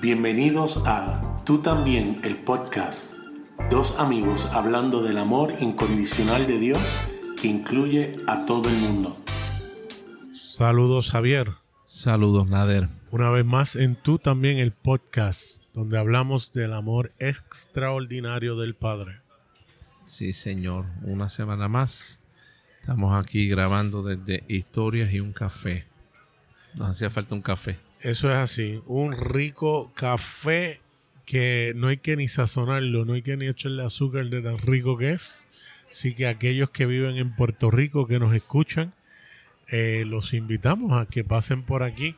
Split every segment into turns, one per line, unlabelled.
Bienvenidos a Tú también, el podcast. Dos amigos hablando del amor incondicional de Dios que incluye a todo el mundo.
Saludos Javier.
Saludos Nader.
Una vez más en Tú también, el podcast, donde hablamos del amor extraordinario del Padre.
Sí, señor. Una semana más. Estamos aquí grabando desde Historias y un café. Nos hacía falta un café.
Eso es así, un rico café que no hay que ni sazonarlo, no hay que ni echarle azúcar de tan rico que es. Así que aquellos que viven en Puerto Rico, que nos escuchan, eh, los invitamos a que pasen por aquí.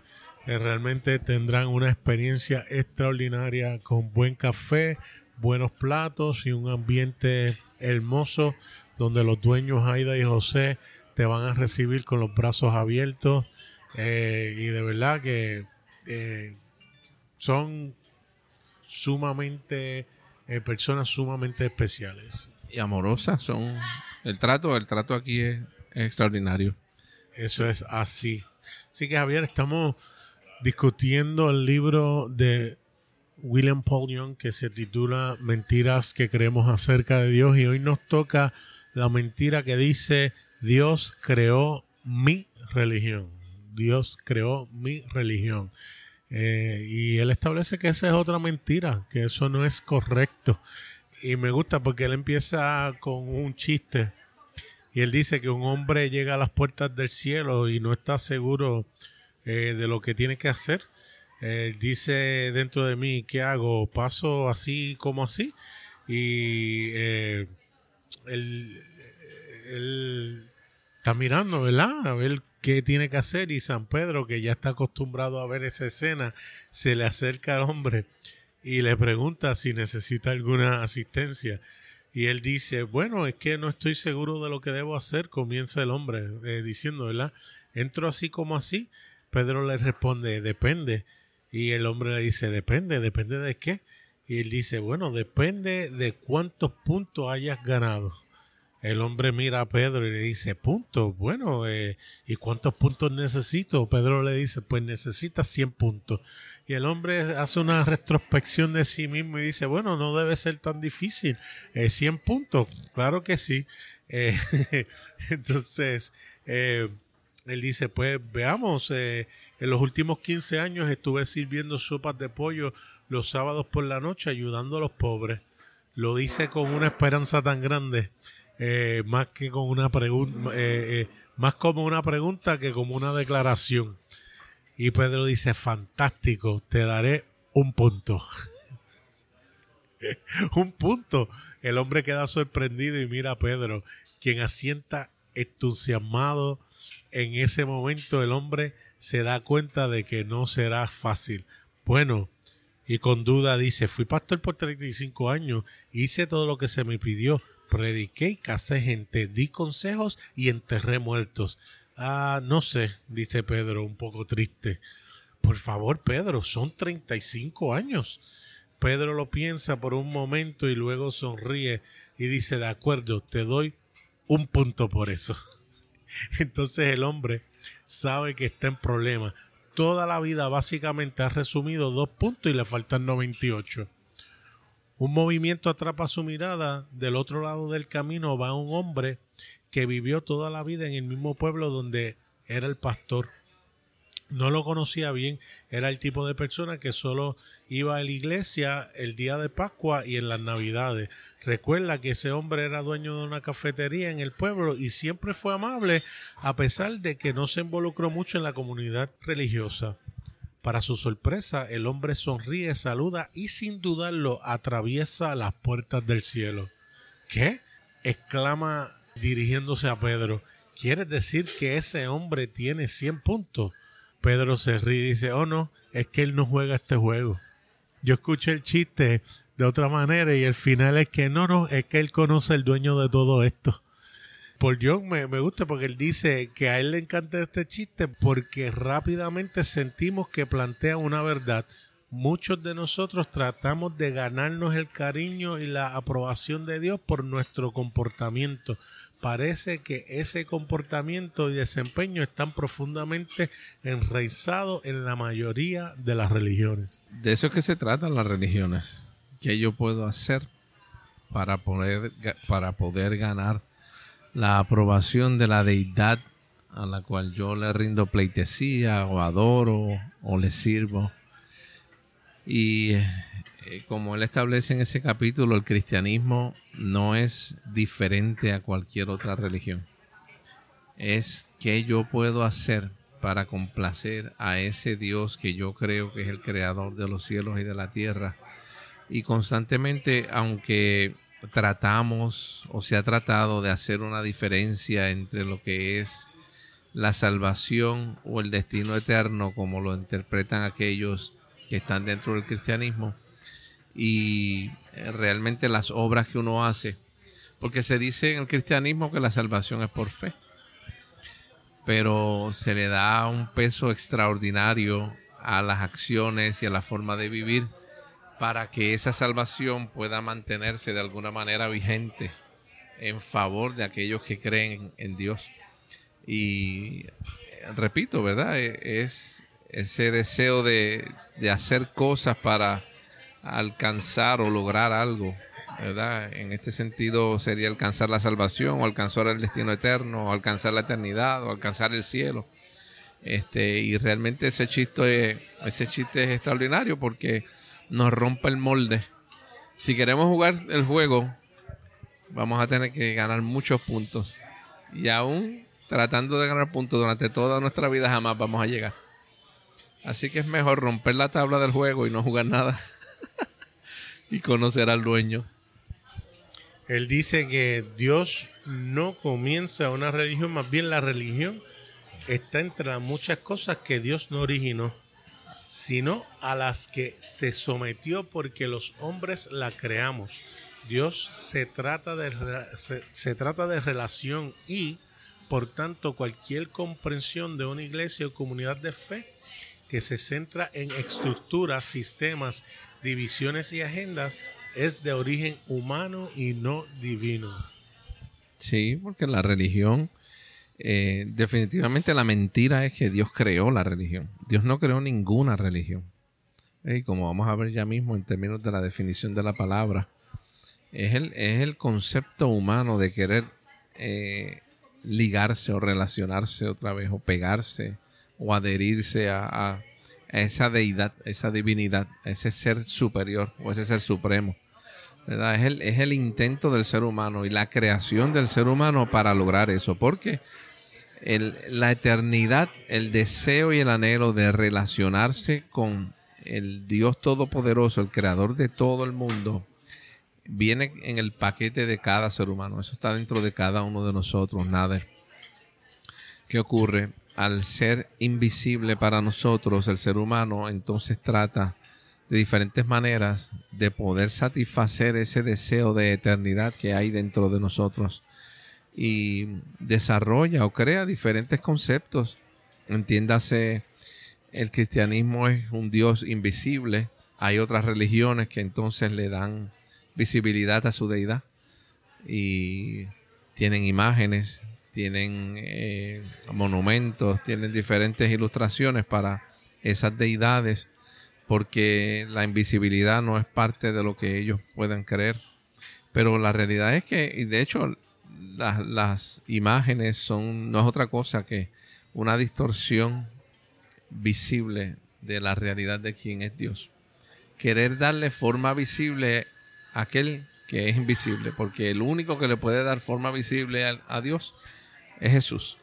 Realmente tendrán una experiencia extraordinaria con buen café, buenos platos y un ambiente hermoso donde los dueños Aida y José te van a recibir con los brazos abiertos eh, y de verdad que eh, son sumamente eh, personas sumamente especiales.
Y amorosas son. El trato el trato aquí es, extraordinario.
Eso es así. Así que Javier estamos discutiendo el libro de William Paul Young que se titula Mentiras que creemos acerca de Dios. Y hoy nos toca la mentira que dice Dios creó mi religión Dios creó mi religión. Eh, y él establece que esa es otra mentira, que eso no es correcto. Y me gusta porque él empieza con un chiste. Y él dice que un hombre llega a las puertas del cielo y no está seguro eh, de lo que tiene que hacer. Él dice dentro de mí, ¿qué hago? ¿Paso así como así? Y eh, él, está mirando, ¿verdad? A ver qué tiene que hacer y San Pedro, que ya está acostumbrado a ver esa escena, se le acerca al hombre y le pregunta si necesita alguna asistencia. Y él dice, bueno, es que no estoy seguro de lo que debo hacer, comienza el hombre eh, diciendo, ¿verdad? Entro así como así. Pedro le responde, depende. Y el hombre le dice, depende, depende de qué. Y él dice, bueno, depende de cuántos puntos hayas ganado. El hombre mira a Pedro y le dice, puntos, bueno, eh, ¿y cuántos puntos necesito? Pedro le dice, pues necesitas 100 puntos. Y el hombre hace una retrospección de sí mismo y dice, bueno, no debe ser tan difícil. Eh, 100 puntos, claro que sí. Eh, entonces, eh, él dice, pues veamos, en los últimos 15 años estuve sirviendo sopas de pollo los sábados por la noche ayudando a los pobres. Lo dice con una esperanza tan grande eh, más que con una pregunta, eh, eh, más como una pregunta que como una declaración. Y Pedro dice, fantástico, te daré un punto. un punto. El hombre queda sorprendido y mira a Pedro, quien asienta entusiasmado. En ese momento el hombre se da cuenta de que no será fácil. Bueno, y con duda dice, fui pastor por 35 años, hice todo lo que se me pidió, prediqué y casé gente, di consejos y enterré muertos. Ah, no sé, dice Pedro, un poco triste. Por favor, Pedro, son 35 años. Pedro lo piensa por un momento y luego sonríe y dice, de acuerdo, te doy un punto por eso. Entonces el hombre sabe que está en problema. Toda la vida básicamente ha resumido dos puntos y le faltan 98. Un movimiento atrapa su mirada. Del otro lado del camino va un hombre que vivió toda la vida en el mismo pueblo donde era el pastor. No lo conocía bien, era el tipo de persona que solo iba a la iglesia el día de Pascua y en las Navidades. Recuerda que ese hombre era dueño de una cafetería en el pueblo y siempre fue amable a pesar de que no se involucró mucho en la comunidad religiosa. Para su sorpresa, el hombre sonríe, saluda y sin dudarlo atraviesa las puertas del cielo. ¿Qué? exclama dirigiéndose a Pedro. ¿Quieres decir que ese hombre tiene 100 puntos? Pedro se ríe y dice, oh no, es que él no juega este juego. Yo escuché el chiste de otra manera y el final es que no, no, es que él conoce el dueño de todo esto por John me, gusta porque él dice que a él le encanta este chiste porque rápidamente sentimos que plantea una verdad. muchos de nosotros tratamos de ganarnos el cariño y la aprobación de Dios por nuestro comportamiento. Parece que ese comportamiento y desempeño están profundamente enraizados en la mayoría de las religiones.
De eso es que se tratan las religiones. ¿Qué yo puedo hacer para para poder ganar la aprobación de la deidad a la cual yo le rindo pleitesía o adoro o le sirvo? Y eh, como él establece en ese capítulo, el cristianismo no es diferente a cualquier otra religión. Es qué yo puedo hacer para complacer a ese Dios que yo creo que es el creador de los cielos y de la tierra. Y constantemente, aunque tratamos o se ha tratado de hacer una diferencia entre lo que es la salvación o el destino eterno, como lo interpretan aquellos que están dentro del cristianismo, y realmente las obras que uno hace. Porque se dice en el cristianismo que la salvación es por fe. Pero se le da un peso extraordinario a las acciones y a la forma de vivir para que esa salvación pueda mantenerse de alguna manera vigente en favor de aquellos que creen en Dios. Y repito, ¿verdad? E, es ese deseo de, de hacer cosas para alcanzar o lograr algo, ¿verdad? En este sentido sería alcanzar la salvación o alcanzar el destino eterno o alcanzar la eternidad o alcanzar el cielo. Este, y realmente ese chiste, ese chiste es extraordinario porque nos rompe el molde. Si queremos jugar el juego, vamos a tener que ganar muchos puntos. Y aún tratando de ganar puntos durante toda nuestra vida jamás vamos a llegar. Así que es mejor romper la tabla del juego y no jugar nada. y conocer al dueño.
Él dice que Dios no comienza una religión, más bien la religión está entre las muchas cosas que Dios no originó, sino a las que se sometió porque los hombres la creamos. Dios se trata de, se trata de relación y, por tanto, cualquier comprensión de una iglesia o comunidad de fe que se centra en estructuras, sistemas divisiones y agendas es de origen humano y no divino.
Sí, porque la religión, eh, definitivamente la mentira es que Dios creó la religión. Dios no creó ninguna religión. Y como vamos a ver ya mismo en términos de la definición de la palabra, es el, es el concepto humano de querer eh, ligarse o relacionarse otra vez o pegarse o adherirse a esa deidad, esa divinidad, ese ser superior o ese ser supremo. Es, el, es el intento del ser humano y la creación del ser humano para lograr eso. Porque el, la eternidad, el deseo y el anhelo de relacionarse con el Dios Todopoderoso, el creador de todo el mundo, viene en el paquete de cada ser humano. Eso está dentro de cada uno de nosotros, nada. ¿Qué ocurre? al ser invisible para nosotros, el ser humano, entonces trata de diferentes maneras de poder satisfacer ese deseo de eternidad que hay dentro de nosotros y desarrolla o crea diferentes conceptos. Entiéndase, el cristianismo es un Dios invisible. Hay otras religiones que entonces le dan visibilidad a su deidad y tienen imágenes, tienen eh, monumentos, tienen diferentes ilustraciones para esas deidades, porque la invisibilidad no es parte de lo que ellos puedan creer. Pero la realidad es que, y de hecho, las, las imágenes son, no es otra cosa que una distorsión visible de la realidad de quién es Dios. Querer darle forma visible a aquel que es invisible, porque el único que le puede dar forma visible a, a Dios es Jesús.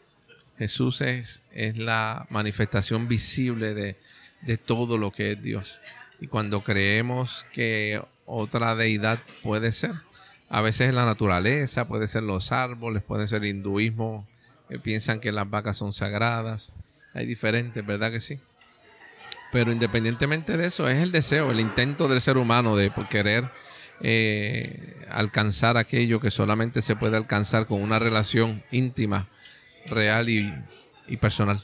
Jesús es, es la manifestación visible de, de todo lo que es Dios. Y cuando creemos que otra deidad puede ser, a veces es la naturaleza, puede ser los árboles, puede ser el hinduismo, que piensan que las vacas son sagradas. Hay diferentes, ¿verdad que sí? Pero independientemente de eso, es el deseo, el intento del ser humano de querer eh, alcanzar aquello que solamente se puede alcanzar con una relación íntima, real y, personal.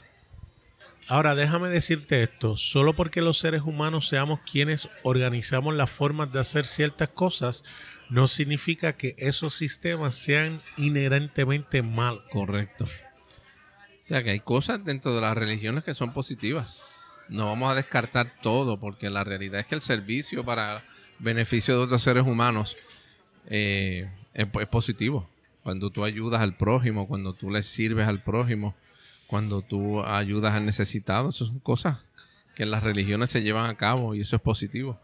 Ahora, déjame decirte esto, solo porque los seres humanos seamos quienes organizamos las formas de hacer ciertas cosas, no significa que esos sistemas sean inherentemente malos.
Correcto. O sea que hay cosas dentro de las religiones que son positivas. No vamos a descartar todo, porque la realidad es que el servicio para beneficio de otros seres humanos eh, es, es positivo. Cuando tú ayudas al prójimo, cuando tú le sirves al prójimo, cuando tú ayudas al necesitado, eso son cosas que en las religiones se llevan a cabo y eso es positivo.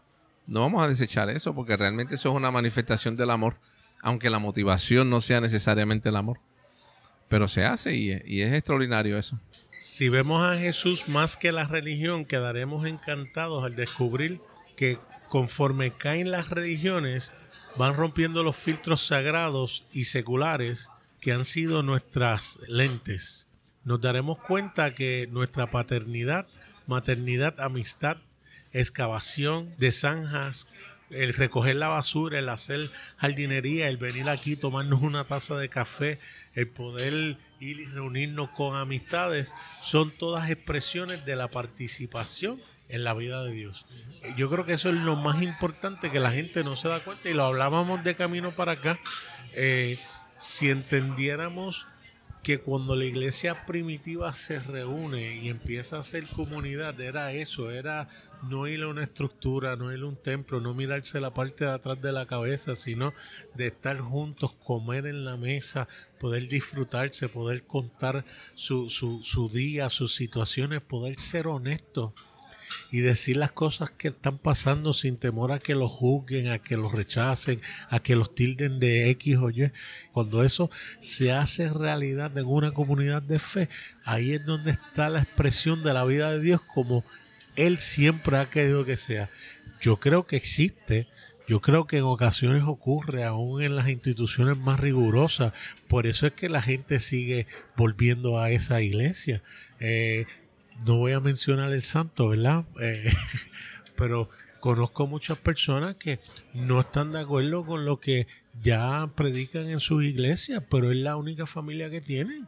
No vamos a desechar eso porque realmente eso es una manifestación del amor, aunque la motivación no sea necesariamente el amor. Pero se hace y, es extraordinario eso.
Si vemos a Jesús más que la religión, quedaremos encantados al descubrir que conforme caen las religiones, van rompiendo los filtros sagrados y seculares que han sido nuestras lentes nos daremos cuenta que nuestra paternidad, maternidad, amistad, excavación de zanjas, el recoger la basura, el hacer jardinería, el venir aquí, tomarnos una taza de café, el poder ir y reunirnos con amistades, son todas expresiones de la participación en la vida de Dios. Yo creo que eso es lo más importante que la gente no se da cuenta y lo hablábamos de camino para acá. Eh, si entendiéramos que cuando la iglesia primitiva se reúne y empieza a ser comunidad, era eso, era no ir a una estructura, no ir a un templo, no mirarse la parte de atrás de la cabeza, sino de estar juntos, comer en la mesa, poder disfrutarse, poder contar su, su, su día, sus situaciones, poder ser honestos y decir las cosas que están pasando sin temor a que los juzguen, a que los rechacen, a que los tilden de X o Y. Cuando eso se hace realidad en una comunidad de fe, ahí es donde está la expresión de la vida de Dios como Él siempre ha querido que sea. Yo creo que existe, yo creo que en ocasiones ocurre, aún en las instituciones más rigurosas. Por eso es que la gente sigue volviendo a esa iglesia. Eh, no voy a mencionar el santo, ¿verdad? Eh, pero conozco muchas personas que no están de acuerdo con lo que ya predican en sus iglesias, pero es la única familia que tienen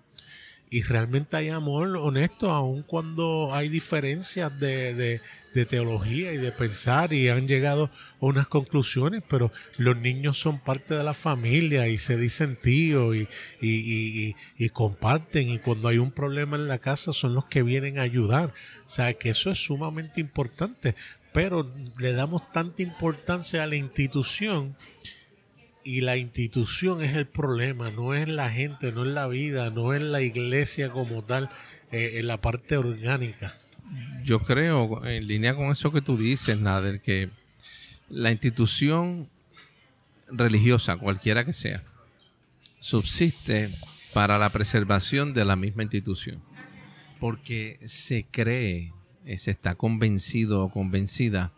y realmente hay amor honesto, aun cuando hay diferencias de, teología y de pensar y han llegado a unas conclusiones, pero los niños son parte de la familia y se dicen tío y, y, y, comparten y cuando hay un problema en la casa son los que vienen a ayudar. O sea, que eso es sumamente importante, pero le damos tanta importancia a la institución y la institución es el problema, no es la gente, no es la vida, no es la iglesia como tal, eh, en la parte orgánica.
Yo creo, en línea con eso que tú dices, Nader, que la institución religiosa, cualquiera que sea, subsiste para la preservación de la misma institución. Porque se cree, eh, se está convencido o convencida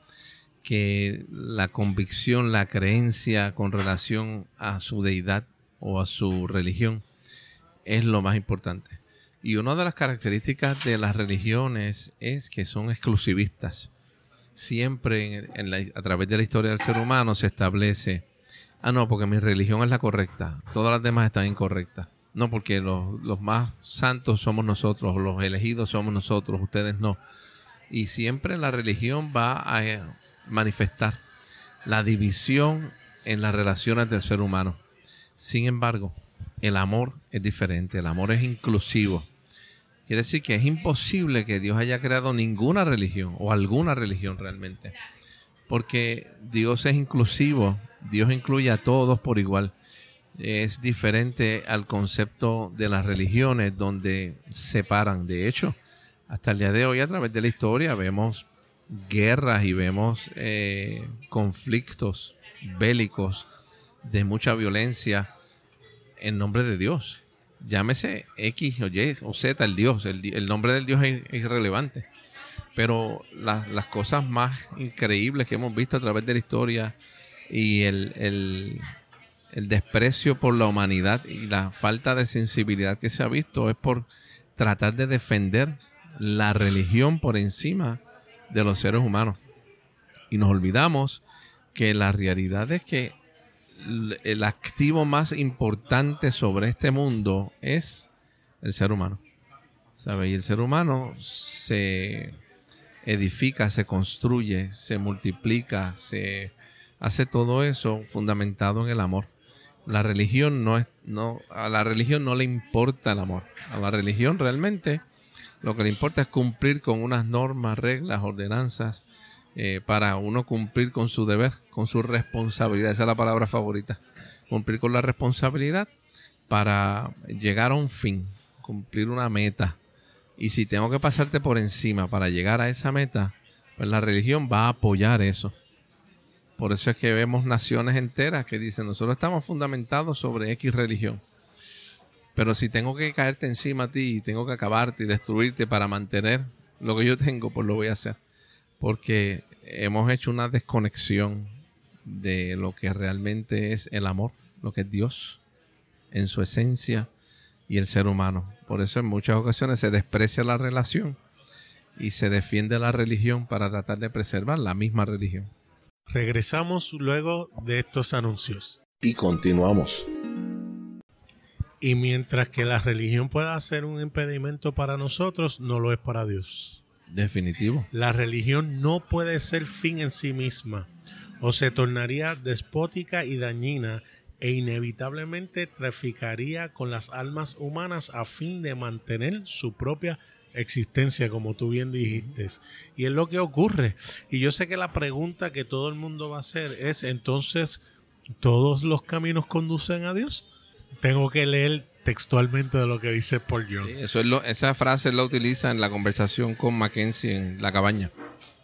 que la convicción, la creencia con relación a su deidad o a su religión es lo más importante. Y una de las características de las religiones es que son exclusivistas. Siempre a través de la historia del ser humano se establece, ah, no, porque mi religión es la correcta, todas las demás están incorrectas. No, porque los, más santos somos nosotros, los elegidos somos nosotros, ustedes no. Y siempre la religión va a manifestar la división en las relaciones del ser humano. Sin embargo, el amor es diferente, el amor es inclusivo. Quiere decir que es imposible que Dios haya creado ninguna religión o alguna religión realmente. Porque Dios es inclusivo, Dios incluye a todos por igual. Es diferente al concepto de las religiones donde separan. De hecho, hasta el día de hoy a través de la historia vemos guerras y vemos eh, conflictos bélicos de mucha violencia en nombre de Dios. Llámese X o Y o Z, el Dios. El, nombre del Dios es, irrelevante. Pero las cosas más increíbles que hemos visto a través de la historia y el, el desprecio por la humanidad y la falta de sensibilidad que se ha visto es por tratar de defender la religión por encima de los seres humanos. Y nos olvidamos que la realidad es que el activo más importante sobre este mundo es el ser humano. ¿Sabe? Y el ser humano se edifica, se construye, se multiplica, se hace todo eso fundamentado en el amor. La religión no es, no, a la religión no le importa el amor. A la religión realmente lo que le importa es cumplir con unas normas, reglas, ordenanzas, eh, para uno cumplir con su deber, con su responsabilidad. Esa es la palabra favorita. Cumplir con la responsabilidad para llegar a un fin, cumplir una meta. Y si tengo que pasarte por encima para llegar a esa meta, pues la religión va a apoyar eso. Por eso es que vemos naciones enteras que dicen, nosotros estamos fundamentados sobre X religión. Pero si tengo que caerte encima a ti y tengo que acabarte y destruirte para mantener lo que yo tengo, pues lo voy a hacer. Porque hemos hecho una desconexión de lo que realmente es el amor, lo que es Dios en su esencia y el ser humano. Por eso en muchas ocasiones se desprecia la relación y se defiende la religión para tratar de preservar la misma religión.
Regresamos luego de estos anuncios.
Y continuamos.
Y mientras que la religión pueda ser un impedimento para nosotros, no lo es para Dios.
Definitivo.
La religión no puede ser fin en sí misma, o se tornaría despótica y dañina e inevitablemente traficaría con las almas humanas a fin de mantener su propia existencia, como tú bien dijiste. Y es lo que ocurre. Y yo sé que la pregunta que todo el mundo va a hacer es, entonces, ¿todos los caminos conducen a Dios? Tengo que leer textualmente de lo que dice Paul Young.
eso es esa frase la utiliza en la conversación con Mackenzie en la cabaña.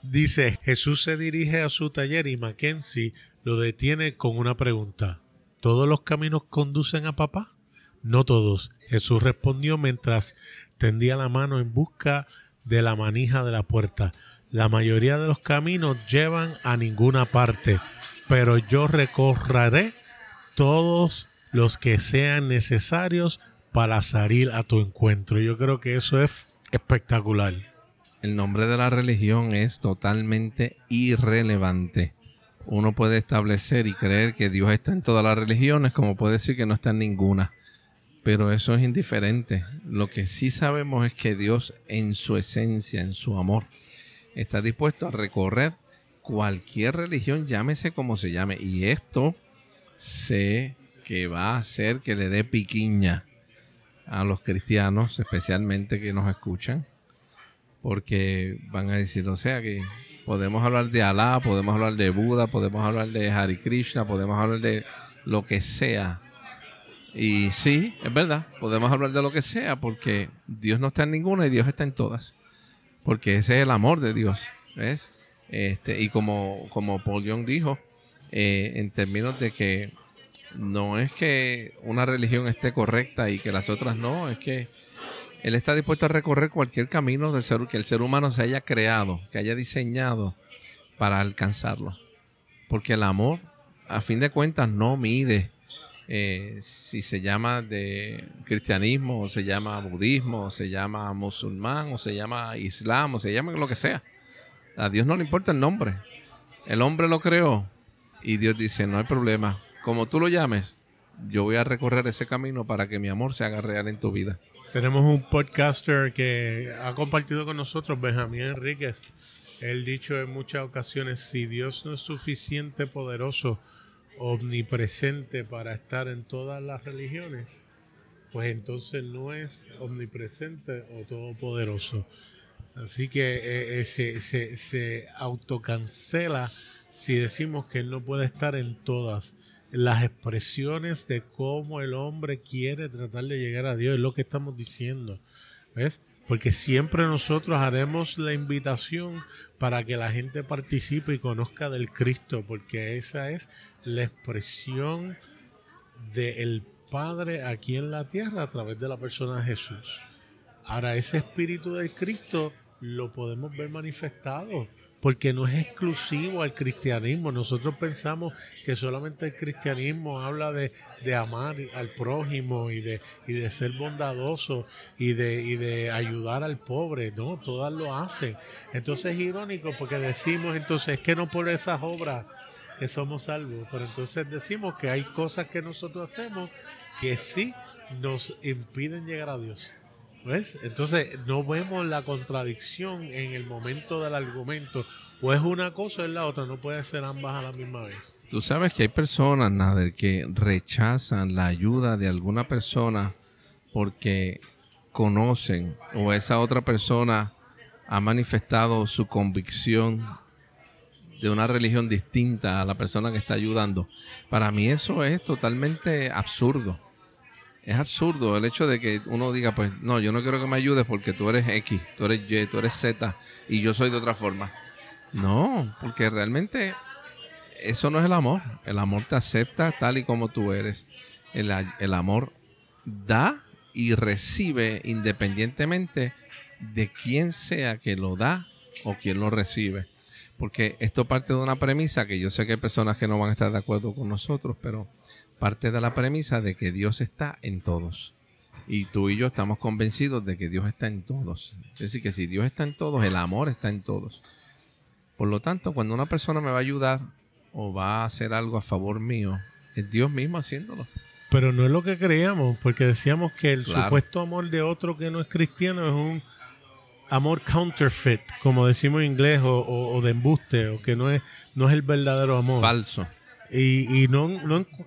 Dice, Jesús se dirige a su taller y Mackenzie lo detiene con una pregunta. ¿Todos los caminos conducen a papá? No todos. Jesús respondió mientras tendía la mano en busca de la manija de la puerta. La mayoría de los caminos llevan a ninguna parte, pero yo recorreré todos los que sean necesarios para salir a tu encuentro. Yo creo que eso es espectacular.
El nombre de la religión es totalmente irrelevante. Uno puede establecer y creer que Dios está en todas las religiones, como puede decir que no está en ninguna pero eso es indiferente. Lo que sí sabemos es que Dios en su esencia, en su amor, está dispuesto a recorrer cualquier religión, llámese como se llame. Y esto sé que va a hacer que le dé piquiña a los cristianos, especialmente que nos escuchan, porque van a decir, o sea que podemos hablar de Alá, podemos hablar de Buda, podemos hablar de Hare Krishna, podemos hablar de lo que sea, y sí, es verdad, podemos hablar de lo que sea porque Dios no está en ninguna y Dios está en todas. Porque ese es el amor de Dios, ¿ves? Este, y como, como Paul Young dijo, eh, en términos de que no es que una religión esté correcta y que las otras no, es que Él está dispuesto a recorrer cualquier camino del ser, que el ser humano se haya creado, que haya diseñado para alcanzarlo. Porque el amor, a fin de cuentas, no mide eh, si se llama de cristianismo, o se llama budismo, o se llama musulmán, o se llama islam, o se llama lo que sea. A Dios no le importa el nombre. El hombre lo creó y Dios dice, no hay problema. Como tú lo llames, yo voy a recorrer ese camino para que mi amor se haga real en tu vida.
Tenemos un podcaster que ha compartido con nosotros, Benjamín Enríquez. Él dicho en muchas ocasiones, si Dios no es suficiente poderoso omnipresente para estar en todas las religiones, pues entonces no es omnipresente o todopoderoso. Así que eh, eh, se, se, se, autocancela si decimos que Él no puede estar en todas las expresiones de cómo el hombre quiere tratar de llegar a Dios. Es lo que estamos diciendo. ¿Ves? porque siempre nosotros haremos la invitación para que la gente participe y conozca del Cristo, porque esa es la expresión del Padre aquí en la tierra a través de la persona de Jesús. Ahora, ese espíritu del Cristo lo podemos ver manifestado porque no es exclusivo al cristianismo. Nosotros pensamos que solamente el cristianismo habla de, amar al prójimo y de, y de ser bondadoso y de, y de ayudar al pobre. No, todas lo hacen. Entonces es irónico porque decimos entonces es que no por esas obras que somos salvos, pero entonces decimos que hay cosas que nosotros hacemos que sí nos impiden llegar a Dios. Entonces no vemos la contradicción en el momento del argumento. O es una cosa o es la otra, no puede ser ambas a la misma vez.
Tú sabes que hay personas, Nader, que rechazan la ayuda de alguna persona porque conocen o esa otra persona ha manifestado su convicción de una religión distinta a la persona que está ayudando. Para mí eso es totalmente absurdo. Es absurdo el hecho de que uno diga, pues no, yo no quiero que me ayudes porque tú eres X, tú eres Y, tú eres Z y yo soy de otra forma. No, porque realmente eso no es el amor. El amor te acepta tal y como tú eres. El, amor da y recibe independientemente de quién sea que lo da o quién lo recibe. Porque esto parte de una premisa que yo sé que hay personas que no van a estar de acuerdo con nosotros, pero parte de la premisa de que Dios está en todos. Y tú y yo estamos convencidos de que Dios está en todos. Es decir, que si Dios está en todos, el amor está en todos. Por lo tanto, cuando una persona me va a ayudar o va a hacer algo a favor mío, es Dios mismo haciéndolo.
Pero no es lo que creíamos, porque decíamos que el supuesto amor de otro que no es cristiano es un amor counterfeit, como decimos en inglés, o, o de embuste, o que no es, no es el verdadero amor.
Falso.
Y, y no,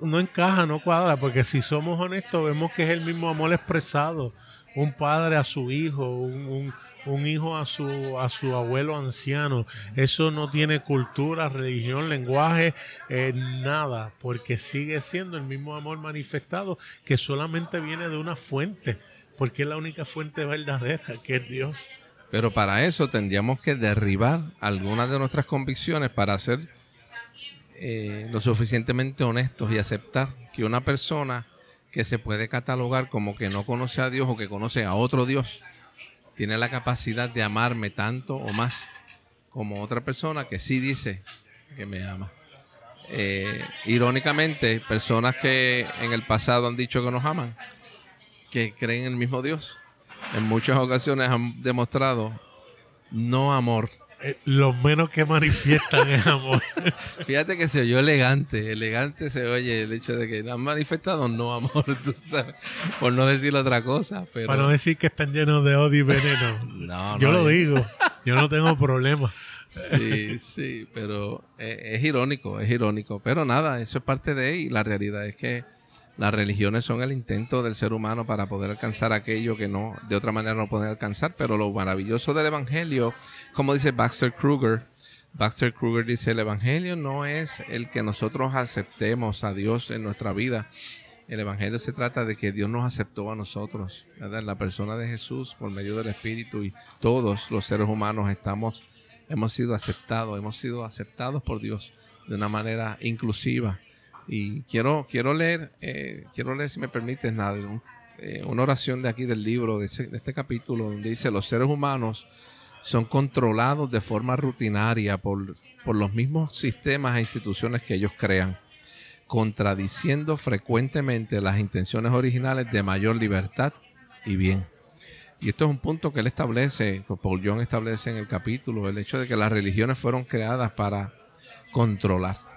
no, encaja, no cuadra, porque si somos honestos, vemos que es el mismo amor expresado. Un padre a su hijo, un, un, hijo a su, a su abuelo anciano. Eso no tiene cultura, religión, lenguaje, eh, nada, porque sigue siendo el mismo amor manifestado que solamente viene de una fuente, porque es la única fuente verdadera, que es Dios.
Pero para eso tendríamos que derribar algunas de nuestras convicciones para hacer eh, lo suficientemente honestos y aceptar que una persona que se puede catalogar como que no conoce a Dios o que conoce a otro Dios, tiene la capacidad de amarme tanto o más como otra persona que sí dice que me ama. Eh, irónicamente, personas que en el pasado han dicho que nos aman, que creen en el mismo Dios, en muchas ocasiones han demostrado no amor
eh, lo menos que manifiestan es amor.
Fíjate que se oyó elegante. Elegante se oye el hecho de que han manifestado no amor, tú sabes, por no decir otra cosa. Pero...
Para no decir que están llenos de odio y veneno. no, yo lo digo. Yo no tengo problema.
Sí, sí, pero es, es, irónico, es irónico. Pero nada, eso es parte de y la realidad es que las religiones son el intento del ser humano para poder alcanzar aquello que no, de otra manera no puede alcanzar. Pero lo maravilloso del Evangelio, como dice Baxter Kruger, Baxter Kruger dice, el Evangelio no es el que nosotros aceptemos a Dios en nuestra vida. El Evangelio se trata de que Dios nos aceptó a nosotros, la persona de Jesús por medio del Espíritu y todos los seres humanos estamos, hemos sido aceptados, hemos sido aceptados por Dios de una manera inclusiva y quiero, quiero leer, eh, quiero leer, si me permites, nada, eh, una oración de aquí del libro, de, este capítulo, donde dice, los seres humanos son controlados de forma rutinaria por, por los mismos sistemas e instituciones que ellos crean, contradiciendo frecuentemente las intenciones originales de mayor libertad y bien. Y esto es un punto que él establece, que Paul Young establece en el capítulo, el hecho de que las religiones fueron creadas para controlar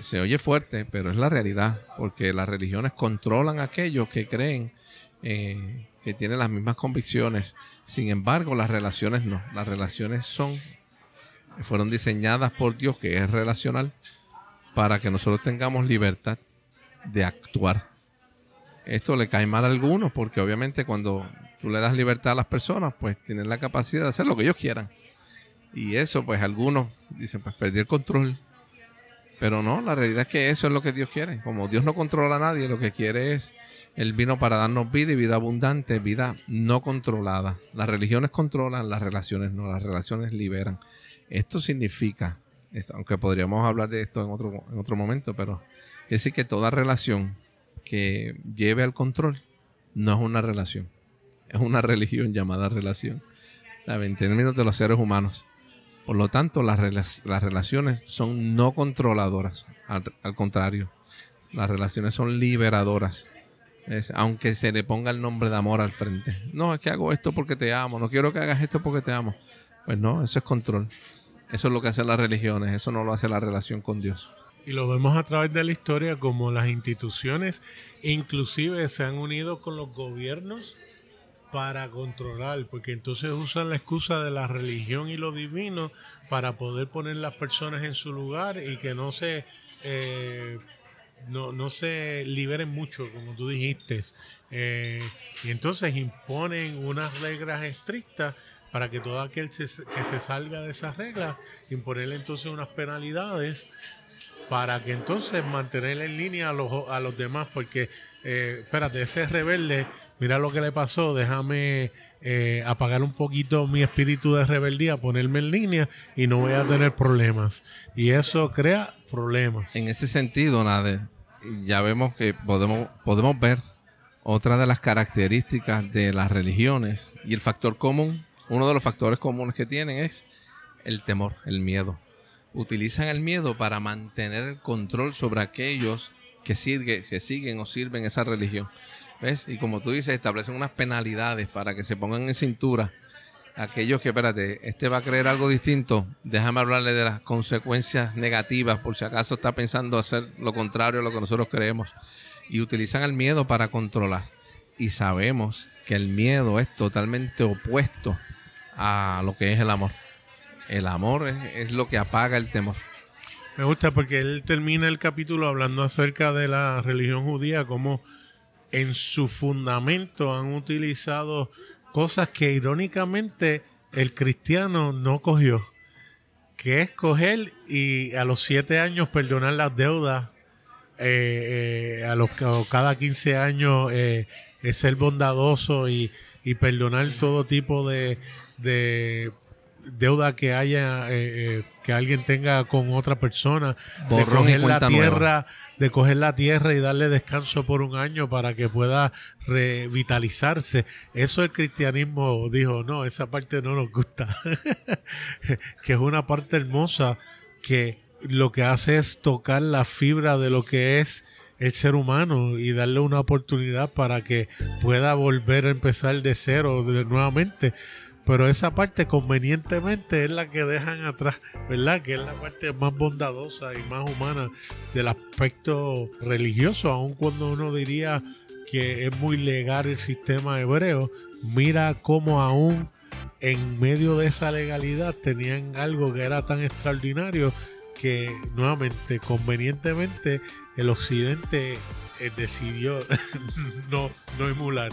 se oye fuerte, pero es la realidad, porque las religiones controlan a aquellos que creen eh, que tienen las mismas convicciones. Sin embargo, las relaciones no. Las relaciones son, fueron diseñadas por Dios, que es relacional, para que nosotros tengamos libertad de actuar. Esto le cae mal a algunos, porque obviamente cuando tú le das libertad a las personas, pues tienen la capacidad de hacer lo que ellos quieran. Y eso, pues algunos dicen, pues perdí el control pero no, la realidad es que eso es lo que Dios quiere. Como Dios no controla a nadie, lo que quiere es, Él vino para darnos vida y vida abundante, vida no controlada. Las religiones controlan, las relaciones no, las relaciones liberan. Esto significa, aunque podríamos hablar de esto en otro, en otro momento, pero es decir que toda relación que lleve al control no es una relación, es una religión llamada relación. En términos de los seres humanos. Por lo tanto, las, las relaciones son no controladoras, al, contrario, las relaciones son liberadoras. aunque se le ponga el nombre de amor al frente. No, es que hago esto porque te amo, no quiero que hagas esto porque te amo. Pues no, eso es control. Eso es lo que hacen las religiones, eso no lo hace la relación con Dios.
Y lo vemos a través de la historia como las instituciones inclusive se han unido con los gobiernos para controlar, porque entonces usan la excusa de la religión y lo divino para poder poner las personas en su lugar y que no se eh, no, no, se liberen mucho, como tú dijiste. Eh, y entonces imponen unas reglas estrictas para que todo aquel que se salga de esas reglas, imponerle entonces unas penalidades para que entonces mantener en línea a los, a los demás, porque, eh, espérate, ese rebelde, mira lo que le pasó, déjame eh, apagar un poquito mi espíritu de rebeldía, ponerme en línea y no voy a tener problemas. Y eso crea problemas.
En ese sentido, Nader, ya vemos que podemos, podemos ver otra de las características de las religiones y el factor común, uno de los factores comunes que tienen es el temor, el miedo utilizan el miedo para mantener el control sobre aquellos que, que siguen o sirven esa religión. ¿Ves? Y como tú dices, establecen unas penalidades para que se pongan en cintura aquellos que, espérate, este va a creer algo distinto, déjame hablarle de las consecuencias negativas por si acaso está pensando hacer lo contrario a lo que nosotros creemos. Y utilizan el miedo para controlar. Y sabemos que el miedo es totalmente opuesto a lo que es el amor. El amor es, lo que apaga el temor.
Me gusta porque él termina el capítulo hablando acerca de la religión judía, como en su fundamento han utilizado cosas que irónicamente el cristiano no cogió, que es coger y a los siete años perdonar las deudas, eh, eh, a los cada 15 años eh, ser bondadoso y, perdonar todo tipo de deuda que haya, eh, eh, que alguien tenga con otra persona, de coger la tierra, de coger la tierra y darle descanso por un año para que pueda revitalizarse. Eso el cristianismo dijo, no, esa parte no nos gusta, que es una parte hermosa que lo que hace es tocar la fibra de lo que es el ser humano y darle una oportunidad para que pueda volver a empezar de cero de, nuevamente pero esa parte convenientemente es la que dejan atrás, ¿verdad? Que es la parte más bondadosa y más humana del aspecto religioso, aun cuando uno diría que es muy legal el sistema hebreo, mira cómo aún en medio de esa legalidad tenían algo que era tan extraordinario que nuevamente, convenientemente, el occidente eh, decidió no, no emular.